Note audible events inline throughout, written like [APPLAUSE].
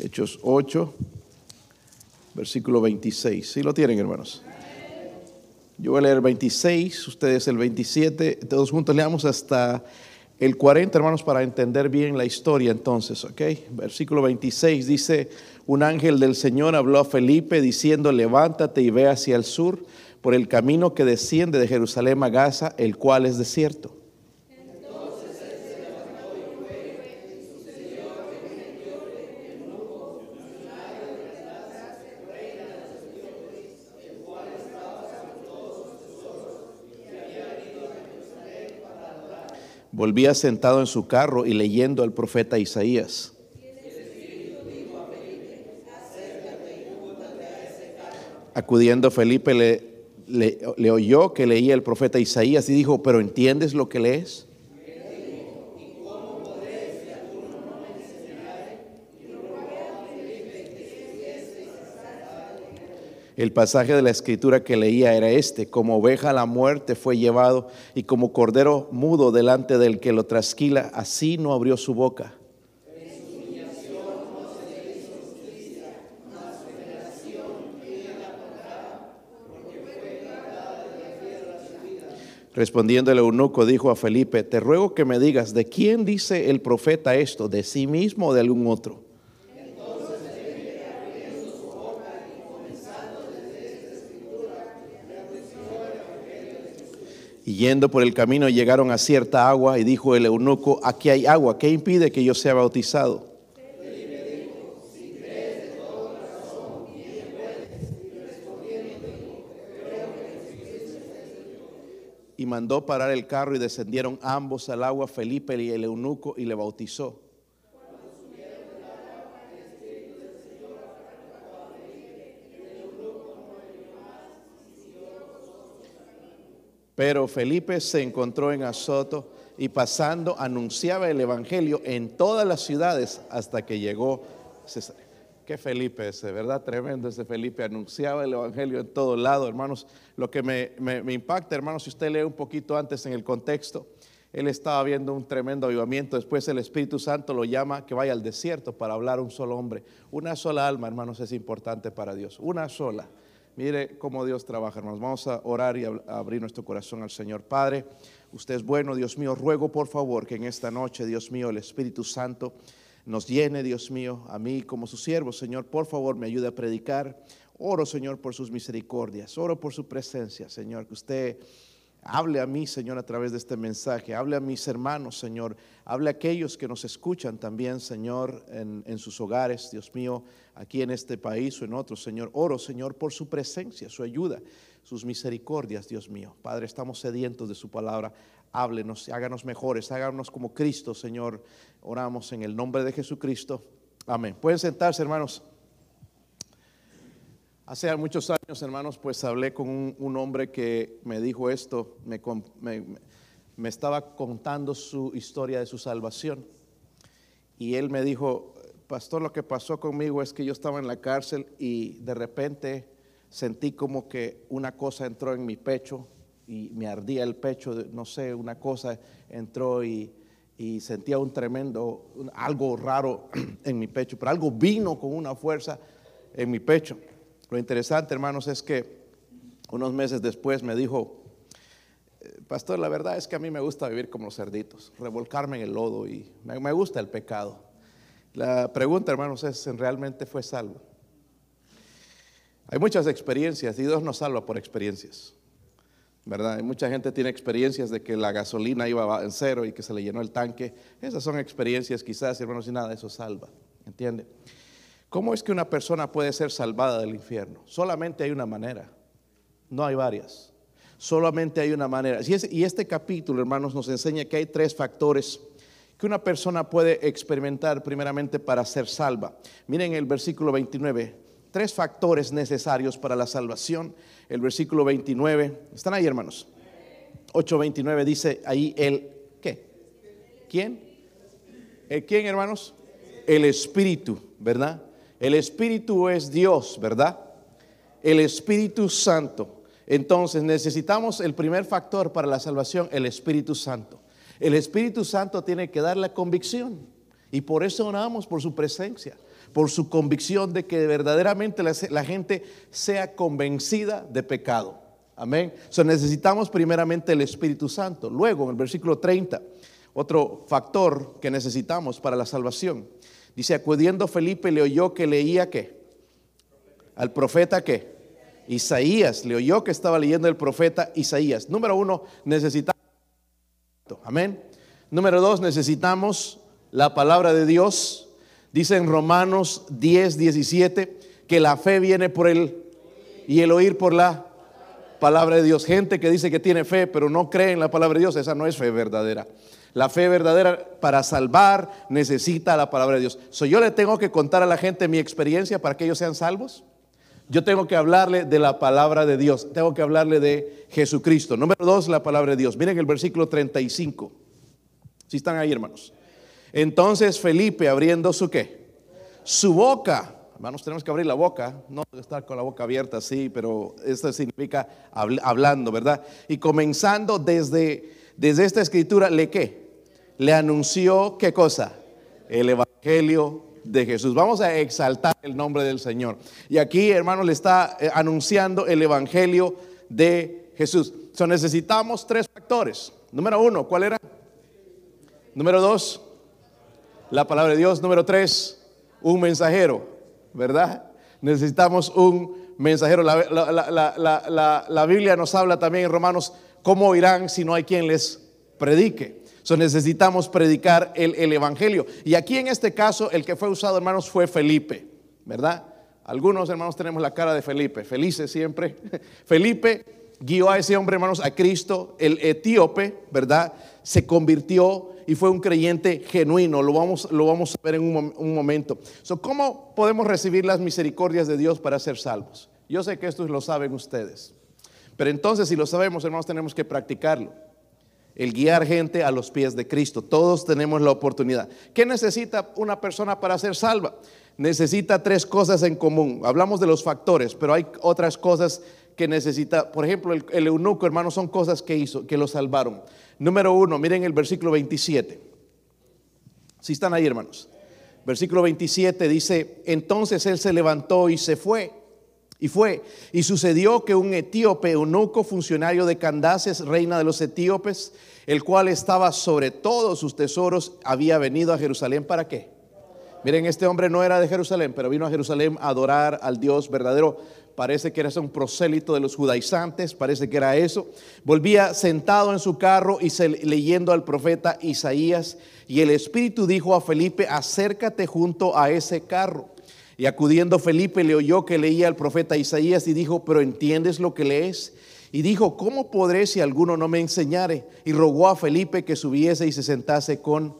Hechos 8, versículo 26. ¿Sí lo tienen, hermanos? Yo voy a leer el 26, ustedes el 27, todos juntos leamos hasta el 40, hermanos, para entender bien la historia entonces, ¿ok? Versículo 26 dice, un ángel del Señor habló a Felipe diciendo, levántate y ve hacia el sur por el camino que desciende de Jerusalén a Gaza, el cual es desierto. Volvía sentado en su carro y leyendo al profeta Isaías. Acudiendo Felipe le, le, oyó que leía el profeta Isaías y dijo, pero ¿entiendes lo que lees? El pasaje de la escritura que leía era este, como oveja a la muerte fue llevado y como cordero mudo delante del que lo trasquila, así no abrió su boca. Respondiendo el eunuco dijo a Felipe, te ruego que me digas, ¿de quién dice el profeta esto? ¿De sí mismo o de algún otro? Y yendo por el camino llegaron a cierta agua y dijo el eunuco, aquí hay agua, ¿qué impide que yo sea bautizado? Y mandó parar el carro y descendieron ambos al agua, Felipe y el eunuco, y le bautizó. Pero Felipe se encontró en Azoto y pasando anunciaba el Evangelio en todas las ciudades hasta que llegó. Qué Felipe ese, ¿verdad? Tremendo ese Felipe. Anunciaba el Evangelio en todo lado, hermanos. Lo que me, impacta, hermanos, si usted lee un poquito antes en el contexto, él estaba viendo un tremendo avivamiento. Después el Espíritu Santo lo llama que vaya al desierto para hablar un solo hombre. Una sola alma, hermanos, es importante para Dios. Una sola. Mire cómo Dios trabaja, hermanos. Vamos a orar y abrir nuestro corazón al Señor. Padre, usted es bueno, Dios mío. Ruego por favor que en esta noche, Dios mío, el Espíritu Santo nos llene, Dios mío, a mí como su siervo, Señor. Por favor, me ayude a predicar. Oro, Señor, por sus misericordias. Oro por su presencia, Señor. Que usted Hable a mí, Señor, a través de este mensaje. Hable a mis hermanos, Señor. Hable a aquellos que nos escuchan también, Señor, en, sus hogares, Dios mío, aquí en este país o en otros, Señor. Oro, Señor, por su presencia, su ayuda, sus misericordias, Dios mío. Padre, estamos sedientos de su palabra. Háblenos, háganos mejores, háganos como Cristo, Señor. Oramos en el nombre de Jesucristo. Amén. Pueden sentarse, hermanos. Hace muchos años, hermanos, pues hablé con un, hombre que me dijo esto, me, me, estaba contando su historia de su salvación. Y él me dijo, pastor, lo que pasó conmigo es que yo estaba en la cárcel y de repente sentí como que una cosa entró en mi pecho y me ardía el pecho, no sé, una cosa entró y, y sentía un tremendo, algo raro [CLEARS THROAT] en mi pecho, pero algo vino con una fuerza en mi pecho. Lo interesante, hermanos, es que unos meses después me dijo, pastor, la verdad es que a mí me gusta vivir como los cerditos, revolcarme en el lodo y me, gusta el pecado. La pregunta, hermanos, es, ¿realmente fue salvo? Hay muchas experiencias y Dios nos salva por experiencias. ¿verdad? mucha gente tiene experiencias de que la gasolina iba en cero y que se le llenó el tanque. Esas son experiencias quizás, hermanos, y nada, eso salva. ¿Entiende? ¿Cómo es que una persona puede ser salvada del infierno? Solamente hay una manera, no hay varias. Solamente hay una manera. Y este capítulo, hermanos, nos enseña que hay tres factores que una persona puede experimentar primeramente para ser salva. Miren el versículo 29, tres factores necesarios para la salvación. El versículo 29, ¿están ahí, hermanos? 8.29 dice ahí el, ¿qué? ¿Quién? ¿El quién, hermanos? El Espíritu, ¿verdad? El Espíritu es Dios, ¿verdad? El Espíritu Santo. Entonces necesitamos el primer factor para la salvación, el Espíritu Santo. El Espíritu Santo tiene que dar la convicción. Y por eso oramos por su presencia, por su convicción de que verdaderamente la, gente sea convencida de pecado. Amén. So necesitamos primeramente el Espíritu Santo. Luego, en el versículo 30, otro factor que necesitamos para la salvación. Dice, acudiendo Felipe le oyó que leía qué? Al profeta qué? Isaías, le oyó que estaba leyendo el profeta Isaías. Número uno, necesitamos. Amén. Número dos, necesitamos la palabra de Dios. Dice en Romanos 10, 17, que la fe viene por el y el oír por la palabra de Dios. Gente que dice que tiene fe, pero no cree en la palabra de Dios, esa no es fe verdadera. La fe verdadera para salvar necesita la palabra de Dios. So, yo le tengo que contar a la gente mi experiencia para que ellos sean salvos. Yo tengo que hablarle de la palabra de Dios. Tengo que hablarle de Jesucristo. Número dos, la palabra de Dios. Miren el versículo 35. Si están ahí, hermanos. Entonces Felipe abriendo su qué? Su boca Hermanos, tenemos que abrir la boca, no estar con la boca abierta así, pero esto significa hablando, ¿verdad? Y comenzando desde, desde esta escritura, ¿le qué? Le anunció qué cosa? El Evangelio de Jesús. Vamos a exaltar el nombre del Señor. Y aquí, hermanos, le está eh, anunciando el Evangelio de Jesús. So, necesitamos tres factores. Número uno, ¿cuál era? Número dos, la palabra de Dios. Número tres, un mensajero. ¿verdad? Necesitamos un mensajero. La, Biblia nos habla también en Romanos cómo irán si no hay quien les predique. So, necesitamos predicar el, el, Evangelio. Y aquí en este caso, el que fue usado, hermanos, fue Felipe, ¿verdad? Algunos hermanos tenemos la cara de Felipe, felices siempre. [LAUGHS] Felipe guió a ese hombre, hermanos, a Cristo, el etíope, ¿verdad? Se convirtió y fue un creyente genuino. Lo vamos, lo vamos a ver en un, momento. ¿Cómo podemos recibir las misericordias de Dios para ser salvos? Yo sé que esto lo saben ustedes. Pero entonces, si lo sabemos, hermanos, tenemos que practicarlo. El guiar gente a los pies de Cristo. Todos tenemos la oportunidad. ¿Qué necesita una persona para ser salva? Necesita tres cosas en común. Hablamos de los factores, pero hay otras cosas que necesita, por ejemplo, el, eunuco, hermano, son cosas que hizo, que lo salvaron. Número uno, miren el versículo 27. Si están ahí, hermanos. Versículo 27 dice, entonces él se levantó y se fue. Y fue. Y sucedió que un etíope, eunuco, funcionario de Candaces, reina de los etíopes, el cual estaba sobre todos sus tesoros, había venido a Jerusalén para qué? Miren, este hombre no era de Jerusalén, pero vino a Jerusalén a adorar al Dios verdadero parece que era un prosélito de los judaizantes, parece que era eso. Volvía sentado en su carro y se, leyendo al profeta Isaías, y el Espíritu dijo a Felipe, acércate junto a ese carro. Y acudiendo Felipe le oyó que leía al profeta Isaías y dijo, pero ¿entiendes lo que lees? Y dijo, ¿cómo podré si alguno no me enseñare? Y rogó a Felipe que subiese y se sentase con,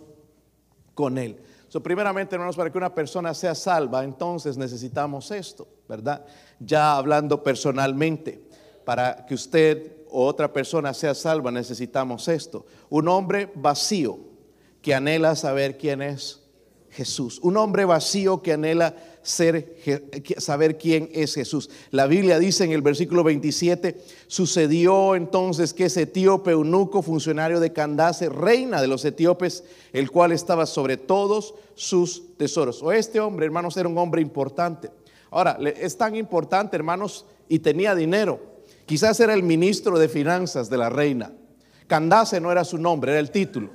con él. So, primeramente, hermanos, para que una persona sea salva, entonces necesitamos esto, ¿verdad? Ya hablando personalmente, para que usted o otra persona sea salva, necesitamos esto. Un hombre vacío que anhela saber quién es Jesús. Un hombre vacío que anhela ser, saber quién es Jesús. La Biblia dice en el versículo 27, sucedió entonces que ese etíope eunuco, funcionario de Candace, reina de los etíopes, el cual estaba sobre todos sus tesoros. O este hombre, hermanos, era un hombre importante. Ahora, es tan importante, hermanos, y tenía dinero. Quizás era el ministro de finanzas de la reina. Candace no era su nombre, era el título.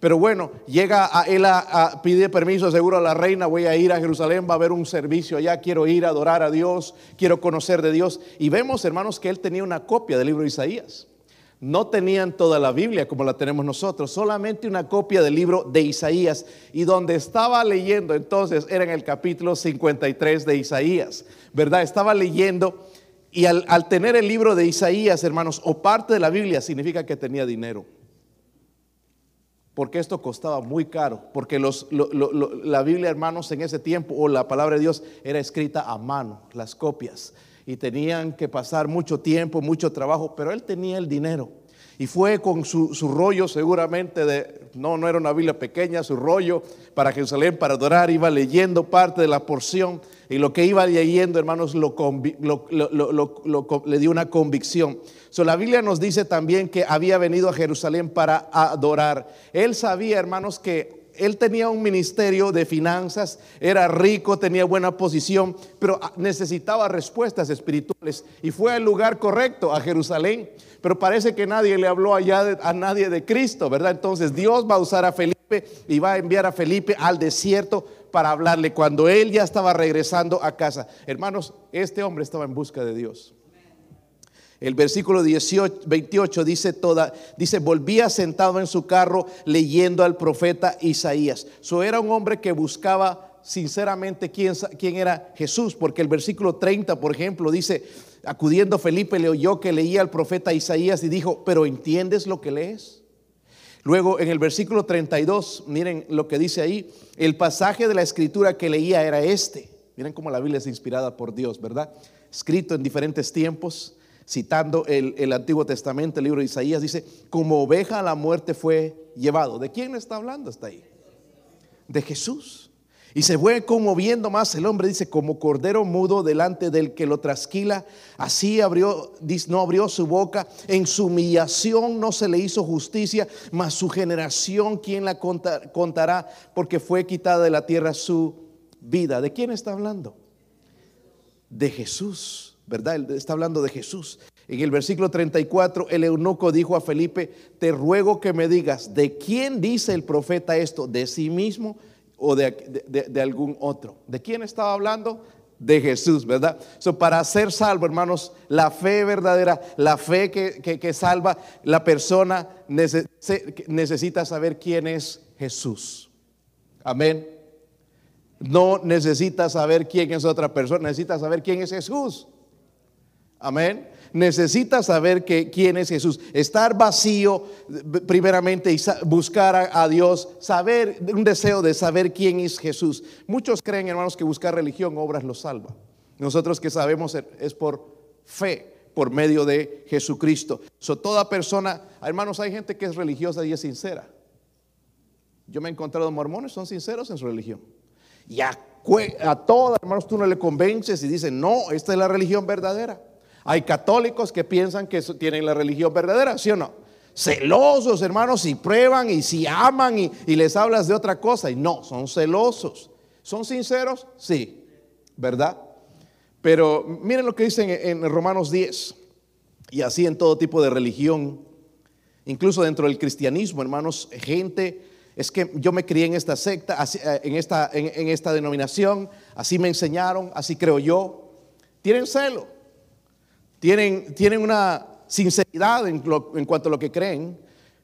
Pero bueno, llega a él a, pide permiso seguro a la reina, voy a ir a Jerusalén, va a haber un servicio allá, quiero ir a adorar a Dios, quiero conocer de Dios. Y vemos, hermanos, que él tenía una copia del libro de Isaías. No tenían toda la Biblia como la tenemos nosotros, solamente una copia del libro de Isaías. Y donde estaba leyendo entonces era en el capítulo 53 de Isaías, ¿verdad? Estaba leyendo y al, tener el libro de Isaías, hermanos, o parte de la Biblia, significa que tenía dinero. Porque esto costaba muy caro. Porque los, la Biblia, hermanos, en ese tiempo, o la palabra de Dios, era escrita a mano, las copias. Y tenían que pasar mucho tiempo, mucho trabajo, pero él tenía el dinero. Y fue con su, su, rollo seguramente de, no, no era una Biblia pequeña, su rollo para Jerusalén, para adorar, iba leyendo parte de la porción y lo que iba leyendo, hermanos, lo, le dio una convicción. So, la Biblia nos dice también que había venido a Jerusalén para adorar. Él sabía, hermanos, que él tenía un ministerio de finanzas, era rico, tenía buena posición, pero necesitaba respuestas espirituales y fue al lugar correcto, a Jerusalén. Pero parece que nadie le habló allá a nadie de Cristo, ¿verdad? Entonces Dios va a usar a Felipe y va a enviar a Felipe al desierto para hablarle cuando él ya estaba regresando a casa. Hermanos, este hombre estaba en busca de Dios. El versículo 18, 28 dice toda, dice, volvía sentado en su carro leyendo al profeta Isaías. So era un hombre que buscaba sinceramente quién, quién era Jesús, porque el versículo 30, por ejemplo, dice, acudiendo Felipe le oyó que leía al profeta Isaías y dijo, pero ¿entiendes lo que lees? Luego en el versículo 32, miren lo que dice ahí, el pasaje de la escritura que leía era este. Miren cómo la Biblia es inspirada por Dios, ¿verdad? Escrito en diferentes tiempos citando el, Antiguo Testamento, el libro de Isaías, dice, como oveja a la muerte fue llevado. ¿De quién está hablando hasta ahí? De Jesús. Y se fue conmoviendo más el hombre, dice, como cordero mudo delante del que lo trasquila, así abrió, no abrió su boca, en su humillación no se le hizo justicia, mas su generación, ¿quién la contará? Porque fue quitada de la tierra su vida. ¿De quién está hablando? De Jesús. ¿Verdad? está hablando de Jesús. En el versículo 34, el eunuco dijo a Felipe, te ruego que me digas, ¿de quién dice el profeta esto? ¿De sí mismo o de, algún otro? ¿De quién estaba hablando? De Jesús, ¿verdad? So, para ser salvo, hermanos, la fe verdadera, la fe que, salva, la persona necesita saber quién es Jesús. Amén. No necesita saber quién es otra persona, necesita saber quién es Jesús. Amén. Necesita saber que, quién es Jesús. Estar vacío primeramente y buscar a, Dios. Saber, un deseo de saber quién es Jesús. Muchos creen, hermanos, que buscar religión, obras los salva. Nosotros que sabemos es por fe, por medio de Jesucristo. So, toda persona, hermanos, hay gente que es religiosa y es sincera. Yo me he encontrado mormones, son sinceros en su religión. Y a, a todas, hermanos, tú no le convences y dicen, no, esta es la religión verdadera. Hay católicos que piensan que tienen la religión verdadera, ¿sí o no? Celosos, hermanos, y prueban y si aman y, les hablas de otra cosa. Y no, son celosos. ¿Son sinceros? Sí, ¿verdad? Pero miren lo que dicen en Romanos 10. Y así en todo tipo de religión, incluso dentro del cristianismo, hermanos, gente, es que yo me crié en esta secta, eh, en, esta, en esta denominación, así me enseñaron, así creo yo. Tienen celo tienen, tienen una sinceridad en, cuanto a lo que creen,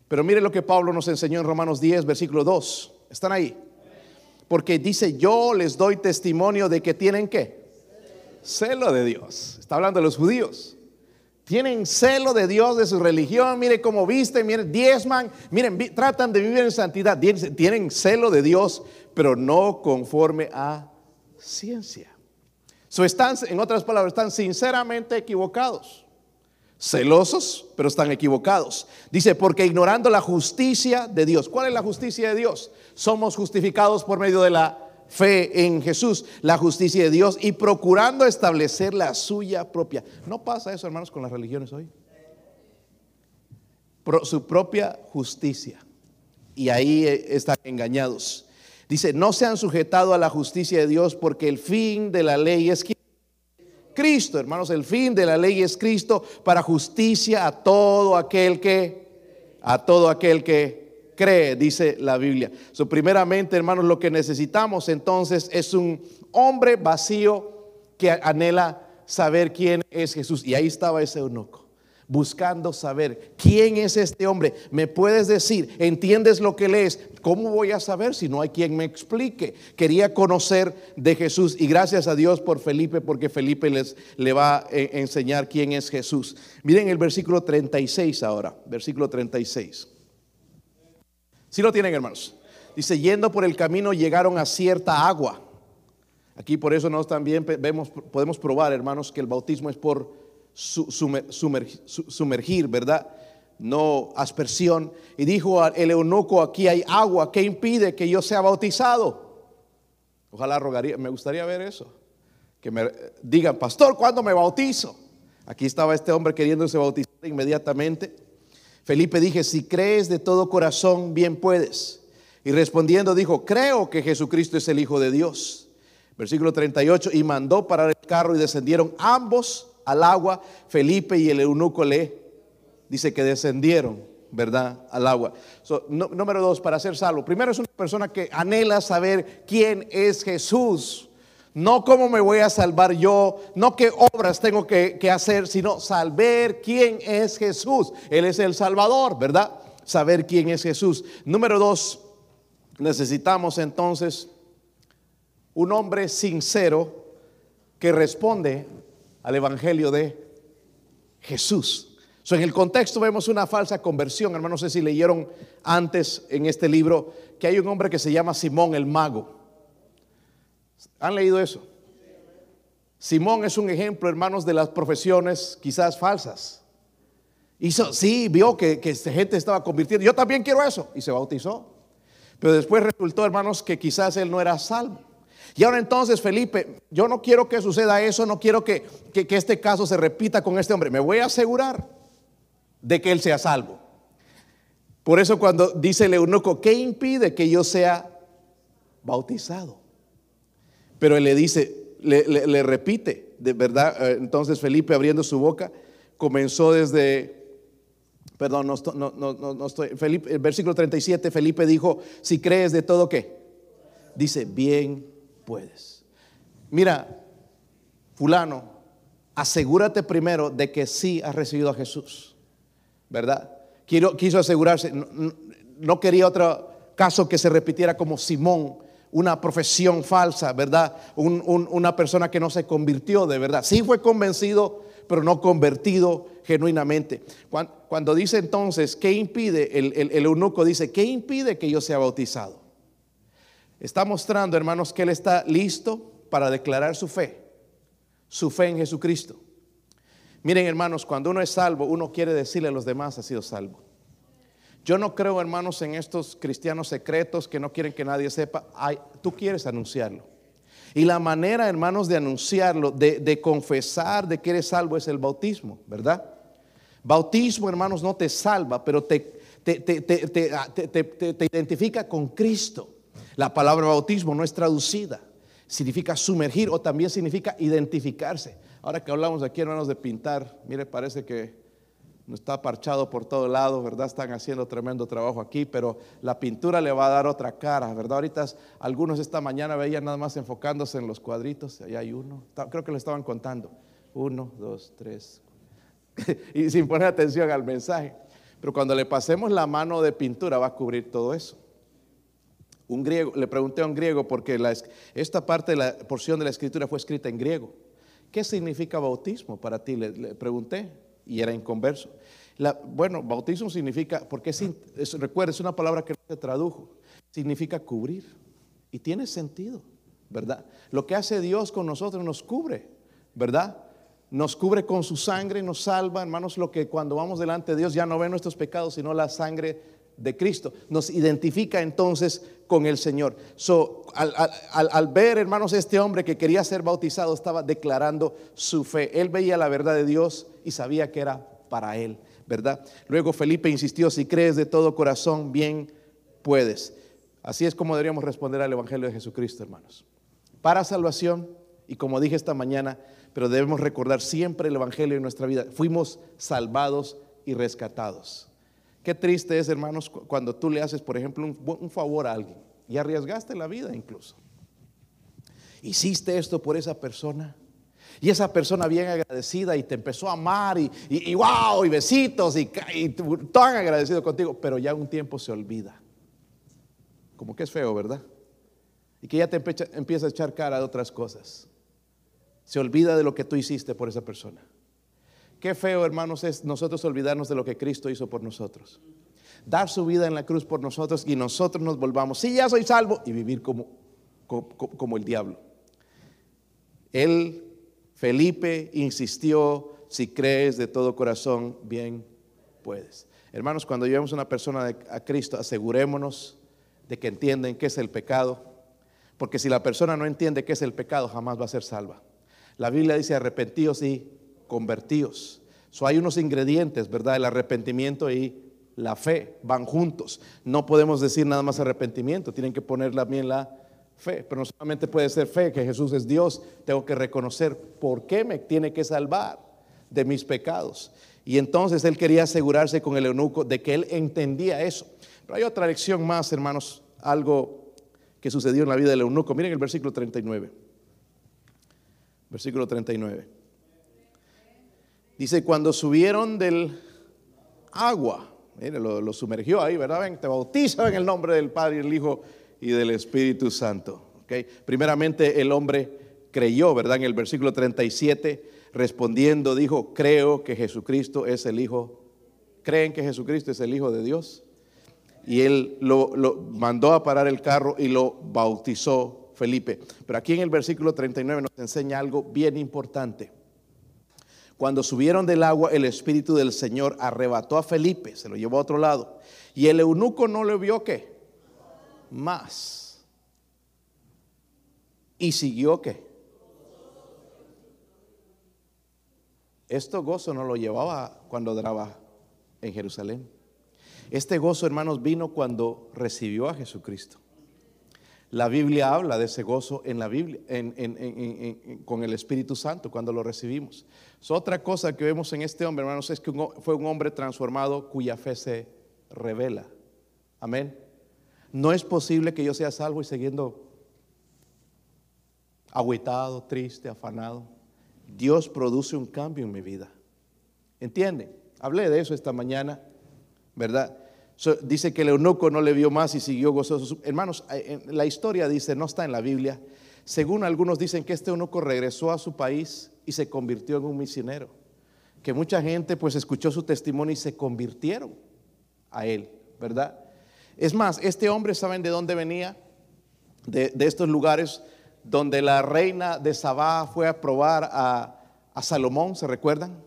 pero mire lo que Pablo nos enseñó en Romanos 10, versículo 2. ¿Están ahí? Porque dice, yo les doy testimonio de que tienen qué? Celo de Dios. Está hablando de los judíos. Tienen celo de Dios, de su religión. Mire cómo visten, miren, diezman. Miren, tratan de vivir en santidad. Tienen celo de Dios, pero no conforme a ciencia están, en otras palabras, están sinceramente equivocados. Celosos, pero están equivocados. Dice, porque ignorando la justicia de Dios. ¿Cuál es la justicia de Dios? Somos justificados por medio de la fe en Jesús, la justicia de Dios y procurando establecer la suya propia. ¿No pasa eso, hermanos, con las religiones hoy? su propia justicia. Y ahí eh, están engañados. Dice, no se han sujetado a la justicia de Dios porque el fin de la ley es Cristo, hermanos, el fin de la ley es Cristo para justicia a todo aquel que, a todo aquel que cree, dice la Biblia. So, primeramente, hermanos, lo que necesitamos entonces es un hombre vacío que anhela saber quién es Jesús. Y ahí estaba ese eunuco buscando saber quién es este hombre. ¿Me puedes decir? ¿Entiendes lo que lees? ¿Cómo voy a saber si no hay quien me explique? Quería conocer de Jesús y gracias a Dios por Felipe porque Felipe les le va a eh, enseñar quién es Jesús. Miren el versículo 36 ahora, versículo 36. Si lo tienen, hermanos. Dice, yendo por el camino llegaron a cierta agua. Aquí por eso nos también vemos, podemos probar, hermanos, que el bautismo es por sumergir, ¿verdad? No aspersión. Y dijo el eunuco, aquí hay agua, ¿qué impide que yo sea bautizado? Ojalá rogaría, me gustaría ver eso. Que me digan, pastor, ¿cuándo me bautizo? Aquí estaba este hombre queriéndose bautizar inmediatamente. Felipe dije, si crees de todo corazón, bien puedes. Y respondiendo dijo, creo que Jesucristo es el Hijo de Dios. Versículo 38, y mandó parar el carro y descendieron ambos al agua. Felipe y el eunuco le dice que descendieron, ¿verdad? Al agua. número dos, para ser salvo. Primero es una persona que anhela saber quién es Jesús. No cómo me voy a salvar yo, no qué obras tengo que, que hacer, sino saber quién es Jesús. Él es el Salvador, ¿verdad? Saber quién es Jesús. Número dos, necesitamos entonces un hombre sincero que responde al Evangelio de Jesús. en el contexto vemos una falsa conversión, hermanos, no sé si leyeron antes en este libro que hay un hombre que se llama Simón el Mago. ¿Han leído eso? Simón es un ejemplo, hermanos, de las profesiones quizás falsas. Hizo, sí, vio que, que gente estaba convirtiendo. Yo también quiero eso. Y se bautizó. Pero después resultó, hermanos, que quizás él no era salvo. Y ahora entonces, Felipe, yo no quiero que suceda eso, no quiero que, este caso se repita con este hombre. Me voy a asegurar de que él sea salvo. Por eso cuando dice el eunuco, ¿qué impide que yo sea bautizado? Pero él le dice, le, repite, de verdad, eh, entonces Felipe abriendo su boca, comenzó desde, perdón, no, no, estoy, Felipe, el versículo 37, Felipe dijo, si crees de todo, ¿qué? Dice, bien puedes. Mira, fulano, asegúrate primero de que sí has recibido a Jesús, ¿verdad? Quiero, quiso asegurarse, no, quería otro caso que se repitiera como Simón, una profesión falsa, ¿verdad? una persona que no se convirtió de verdad. Sí fue convencido, pero no convertido genuinamente. Cuando, dice entonces, ¿qué impide? el eunuco dice, ¿qué impide que yo sea bautizado? Está mostrando, hermanos, que Él está listo para declarar su fe, su fe en Jesucristo. Miren, hermanos, cuando uno es salvo, uno quiere decirle a los demás, ha sido salvo. Yo no creo, hermanos, en estos cristianos secretos que no quieren que nadie sepa. tú quieres anunciarlo. Y la manera, hermanos, de anunciarlo, de, confesar de que eres salvo es el bautismo, ¿verdad? Bautismo, hermanos, no te salva, pero te, te identifica con Cristo. La palabra bautismo no es traducida, significa sumergir o también significa identificarse. Ahora que hablamos aquí, hermanos, de pintar, mire, parece que está parchado por todo lado, ¿verdad? Están haciendo tremendo trabajo aquí, pero la pintura le va a dar otra cara, ¿verdad? Ahorita algunos esta mañana veían nada más enfocándose en los cuadritos, ahí hay uno, creo que le estaban contando, uno, dos, tres, [LAUGHS] y sin poner atención al mensaje. Pero cuando le pasemos la mano de pintura va a cubrir todo eso. Un griego, le pregunté a un griego porque esta parte de la porción de la escritura fue escrita en griego. ¿Qué significa bautismo para ti? Le, pregunté y era inconverso. bueno, bautismo significa, porque es, recuerda, es una palabra que no se tradujo, significa cubrir. Y tiene sentido, ¿verdad? Lo que hace Dios con nosotros nos cubre, ¿verdad? Nos cubre con su sangre, nos salva, hermanos, lo que cuando vamos delante de Dios ya no ve nuestros pecados, sino la sangre de Cristo. Nos identifica entonces con el Señor. So, al, ver, hermanos, este hombre que quería ser bautizado estaba declarando su fe. Él veía la verdad de Dios y sabía que era para él, ¿verdad? Luego Felipe insistió, si crees de todo corazón, bien puedes. Así es como deberíamos responder al Evangelio de Jesucristo, hermanos. Para salvación, y como dije esta mañana, pero debemos recordar siempre el Evangelio en nuestra vida. Fuimos salvados y rescatados. Qué triste es, hermanos, cuando tú le haces, por ejemplo, un, favor a alguien y arriesgaste la vida incluso. Hiciste esto por esa persona. Y esa persona bien agradecida y te empezó a amar y, y, wow, y besitos y, y, tan agradecido contigo, pero ya un tiempo se olvida. Como que es feo, ¿verdad? Y que ya te empieza a echar cara de otras cosas. Se olvida de lo que tú hiciste por esa persona. Qué feo, hermanos, es nosotros olvidarnos de lo que Cristo hizo por nosotros. Dar su vida en la cruz por nosotros y nosotros nos volvamos, sí, ya soy salvo, y vivir como, como, el diablo. Él, Felipe, insistió, si crees de todo corazón, bien puedes. Hermanos, cuando llevemos una persona a Cristo, asegurémonos de que entienden qué es el pecado, porque si la persona no entiende qué es el pecado, jamás va a ser salva. La Biblia dice arrepentíos y convertidos. So, hay unos ingredientes, ¿verdad? El arrepentimiento y la fe, van juntos. No podemos decir nada más arrepentimiento, tienen que poner también la fe. Pero no solamente puede ser fe, que Jesús es Dios, tengo que reconocer por qué me tiene que salvar de mis pecados. Y entonces él quería asegurarse con el eunuco de que él entendía eso. Pero hay otra lección más, hermanos, algo que sucedió en la vida del eunuco. Miren el versículo 39. Versículo 39. Dice, cuando subieron del agua, mire, lo, sumergió ahí, ¿verdad? Ven, te bautizo en el nombre del Padre, el Hijo y del Espíritu Santo. ¿okay? Primeramente el hombre creyó, ¿verdad? En el versículo 37, respondiendo, dijo, creo que Jesucristo es el Hijo. ¿Creen que Jesucristo es el Hijo de Dios? Y él lo, lo mandó a parar el carro y lo bautizó Felipe. Pero aquí en el versículo 39 nos enseña algo bien importante. Cuando subieron del agua, el Espíritu del Señor arrebató a Felipe, se lo llevó a otro lado. Y el eunuco no le vio qué? Más. Y siguió qué? Esto gozo no lo llevaba cuando trabajaba en Jerusalén. Este gozo, hermanos, vino cuando recibió a Jesucristo. La Biblia habla de ese gozo en la Biblia, con el Espíritu Santo, cuando lo recibimos. otra cosa que vemos en este hombre, hermanos, es que fue un hombre transformado cuya fe se revela. Amén. No es posible que yo sea salvo y siguiendo agüitado, triste, afanado. Dios produce un cambio en mi vida. ¿Entienden? Hablé de eso esta mañana, ¿verdad? Dice que el eunuco no le vio más y siguió gozoso. Hermanos, eh, la historia dice, no está en la Biblia. Según algunos dicen que este eunuco regresó a su país y se convirtió en un misionero. Que mucha gente pues escuchó su testimonio y se convirtieron a él, ¿verdad? Es más, este hombre, ¿saben de dónde venía? De, estos lugares donde la reina de Sabá fue a probar a, a Salomón, ¿se recuerdan?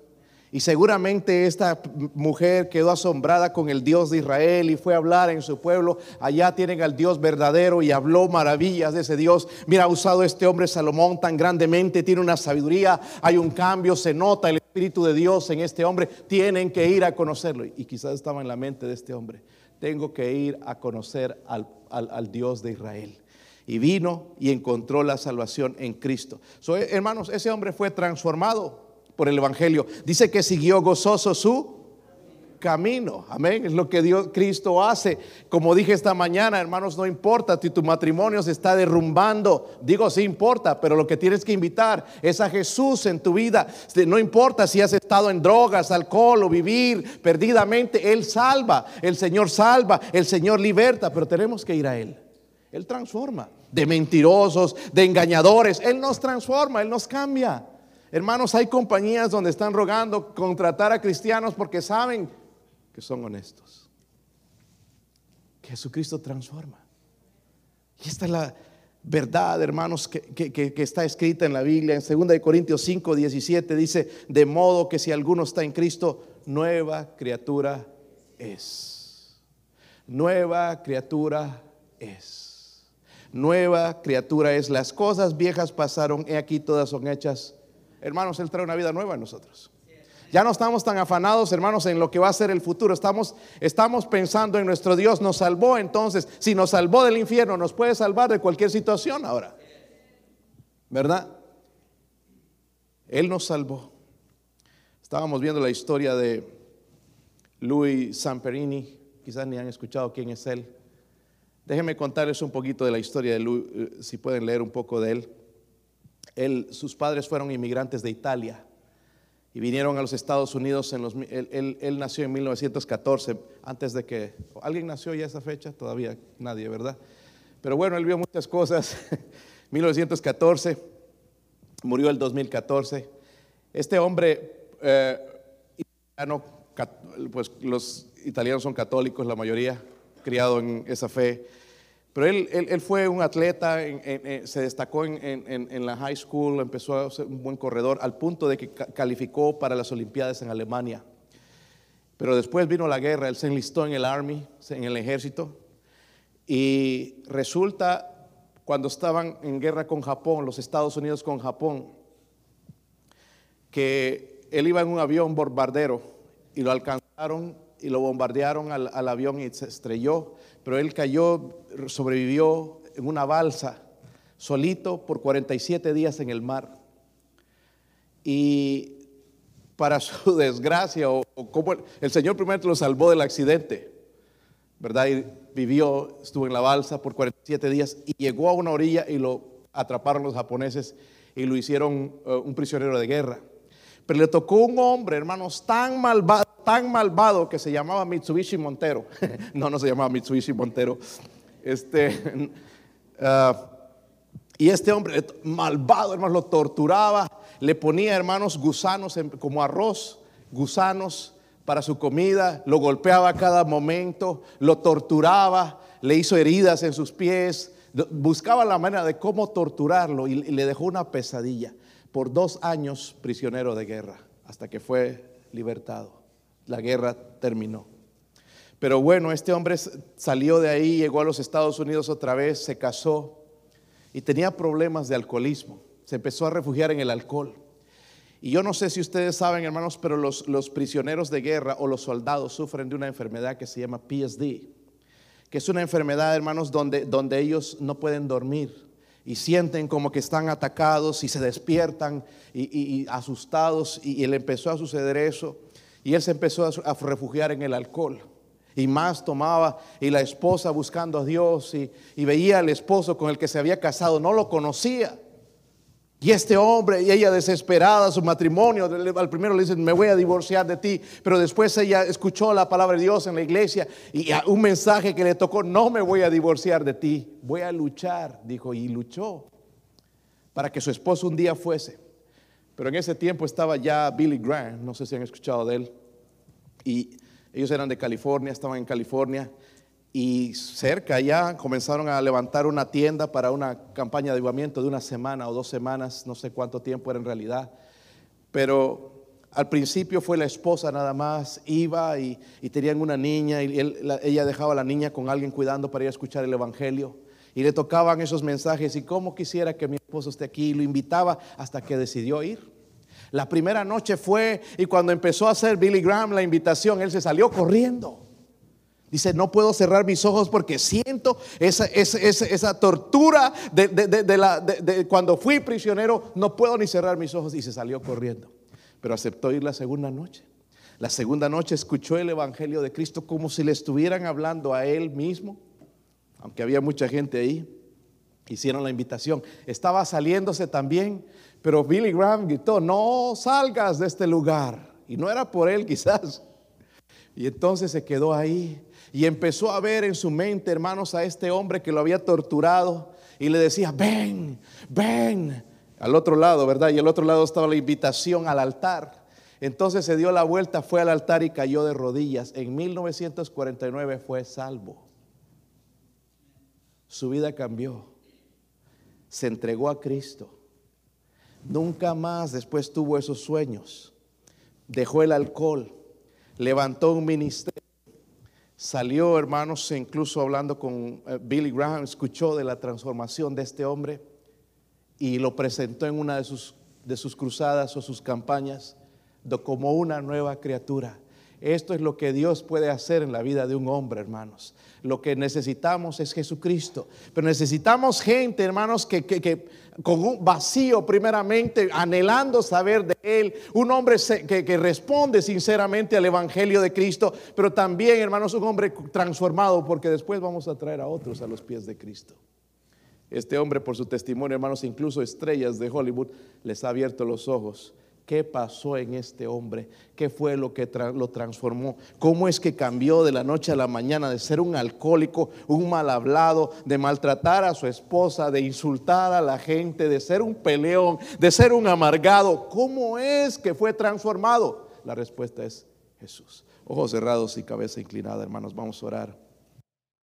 Y seguramente esta mujer quedó asombrada con el Dios de Israel y fue a hablar en su pueblo. Allá tienen al Dios verdadero y habló maravillas de ese Dios. Mira, ha usado este hombre Salomón tan grandemente, tiene una sabiduría, hay un cambio, se nota el Espíritu de Dios en este hombre. Tienen que ir a conocerlo. Y quizás estaba en la mente de este hombre. Tengo que ir a conocer al, Dios de Israel y vino y encontró la salvación en Cristo. hermanos, ese hombre fue transformado por el Evangelio. Dice que siguió gozoso su camino. Amén. Es lo que Dios Cristo hace. Como dije esta mañana, hermanos, no importa si tu matrimonio se está derrumbando. Digo, sí importa, pero lo que tienes que invitar es a Jesús en tu vida. No importa si has estado en drogas, alcohol o vivir perdidamente, Él salva. El Señor salva, el Señor liberta, pero tenemos que ir a Él. Él transforma. De mentirosos, de engañadores. Él nos transforma, Él nos cambia. Hermanos, hay compañías donde están rogando contratar a cristianos porque saben que son honestos. Que Jesucristo transforma. Y esta es la verdad, hermanos, que, está escrita en la Biblia. En 2 Corintios 5, 17 dice, de modo que si alguno está en Cristo, nueva criatura es. Nueva criatura es. Nueva criatura es. Las cosas viejas pasaron, he aquí todas son hechas hermanos, Él trae una vida nueva en nosotros. Ya no estamos tan afanados, hermanos, en lo que va a ser el futuro. Estamos, estamos pensando en nuestro Dios. Nos salvó entonces. Si nos salvó del infierno, nos puede salvar de cualquier situación ahora. ¿Verdad? Él nos salvó. Estábamos viendo la historia de Louis Samperini. Quizás ni han escuchado quién es él. Déjenme contarles un poquito de la historia de Louis, eh, si pueden leer un poco de él sus padres fueron inmigrantes de Italia y vinieron a los Estados Unidos. En los, él, nació en 1914, antes de que... ¿Alguien nació ya esa fecha? Todavía nadie, ¿verdad? Pero bueno, él vio muchas cosas. [LAUGHS] 1914, murió el 2014. Este hombre, eh, pues los italianos son católicos, la mayoría, criado en esa fe. Pero él, fue un atleta, se destacó en, la high school, empezó a ser un buen corredor, al punto de que calificó para las Olimpiadas en Alemania. Pero después vino la guerra, él se enlistó en el Army, en el ejército, y resulta, cuando estaban en guerra con Japón, los Estados Unidos con Japón, que él iba en un avión bombardero y lo alcanzaron y lo bombardearon al, al avión y se estrelló, pero él cayó, sobrevivió en una balsa, solito por 47 días en el mar. Y para [LAUGHS] su desgracia, o, como el, el, Señor primero lo salvó del accidente, ¿verdad? Y vivió, estuvo en la balsa por 47 días y llegó a una orilla y lo atraparon los japoneses y lo hicieron uh, un prisionero de guerra. Pero le tocó un hombre, hermanos, tan malvado, tan malvado que se llamaba Mitsubishi Montero. [LAUGHS] no, no se llamaba Mitsubishi Montero. Este, uh, [LAUGHS] y este hombre malvado, hermanos, lo torturaba, le ponía, hermanos, gusanos como arroz, gusanos para su comida, lo golpeaba a cada momento, lo torturaba, le hizo heridas en sus pies, buscaba la manera de cómo torturarlo y le dejó una pesadilla. Por dos años prisionero de guerra, hasta que fue libertado. La guerra terminó. Pero bueno, este hombre salió de ahí, llegó a los Estados Unidos otra vez, se casó y tenía problemas de alcoholismo. Se empezó a refugiar en el alcohol. Y yo no sé si ustedes saben, hermanos, pero los, los, prisioneros de guerra o los soldados sufren de una enfermedad que se llama PSD, que es una enfermedad, hermanos, donde, donde ellos no pueden dormir y sienten como que están atacados y se despiertan y, asustados. Y, y, él empezó a suceder eso. Y él se empezó a, refugiar en el alcohol y más tomaba y la esposa buscando a Dios y, veía al esposo con el que se había casado, no lo conocía. Y este hombre y ella desesperada, su matrimonio, al primero le dicen, me voy a divorciar de ti, pero después ella escuchó la palabra de Dios en la iglesia y un mensaje que le tocó, no me voy a divorciar de ti, voy a luchar, dijo, y luchó para que su esposo un día fuese. Pero en ese tiempo estaba ya Billy Graham, no sé si han escuchado de él, y ellos eran de California, estaban en California, y cerca ya comenzaron a levantar una tienda para una campaña de avivamiento de una semana o dos semanas, no sé cuánto tiempo era en realidad, pero al principio fue la esposa nada más, iba y, y tenían una niña y ella dejaba a la niña con alguien cuidando para ir a escuchar el Evangelio y le tocaban esos mensajes y cómo quisiera que mi esposo esté aquí, y lo invitaba hasta que decidió ir. La primera noche fue y cuando empezó a hacer Billy Graham la invitación, él se salió corriendo. Dice, no puedo cerrar mis ojos porque siento esa, esa, esa, tortura de, de, de la, cuando fui prisionero, no puedo ni cerrar mis ojos y se salió corriendo. Pero aceptó ir la segunda noche. La segunda noche escuchó el Evangelio de Cristo como si le estuvieran hablando a él mismo, aunque había mucha gente ahí. Hicieron la invitación. Estaba saliéndose también, pero Billy Graham gritó, no salgas de este lugar. Y no era por él [LAUGHS] quizás. Y entonces se quedó ahí y empezó a ver en su mente, hermanos, a este hombre que lo había torturado y le decía, ven, ven. Al otro lado, ¿verdad? Y al otro lado estaba la invitación al altar. Entonces se dio la vuelta, fue al altar y cayó de rodillas. En 1949 fue salvo. Su vida cambió. Se entregó a Cristo. Nunca más después tuvo esos sueños. Dejó el alcohol. Levantó un ministerio Salió, hermanos, incluso hablando con eh, Billy Graham, escuchó de la transformación de este hombre y lo presentó en una de sus, de sus cruzadas o sus campañas como una nueva criatura. Esto es lo que Dios puede hacer en la vida de un hombre, hermanos. Lo que necesitamos es Jesucristo. Pero necesitamos gente, hermanos, que, con un vacío primeramente, anhelando saber de Él. Un hombre que, que responde sinceramente al Evangelio de Cristo. Pero también, hermanos, un hombre transformado, porque después vamos a traer a otros a los pies de Cristo. Este hombre, por su testimonio, hermanos, incluso estrellas de Hollywood, les ha abierto los ojos ¿Qué pasó en este hombre? ¿Qué fue lo que lo transformó? ¿Cómo es que cambió de la noche a la mañana de ser un alcohólico, un mal hablado, de maltratar a su esposa, de insultar a la gente, de ser un peleón, de ser un amargado? ¿Cómo es que fue transformado? La respuesta es Jesús. Ojos cerrados y cabeza inclinada, hermanos, vamos a orar.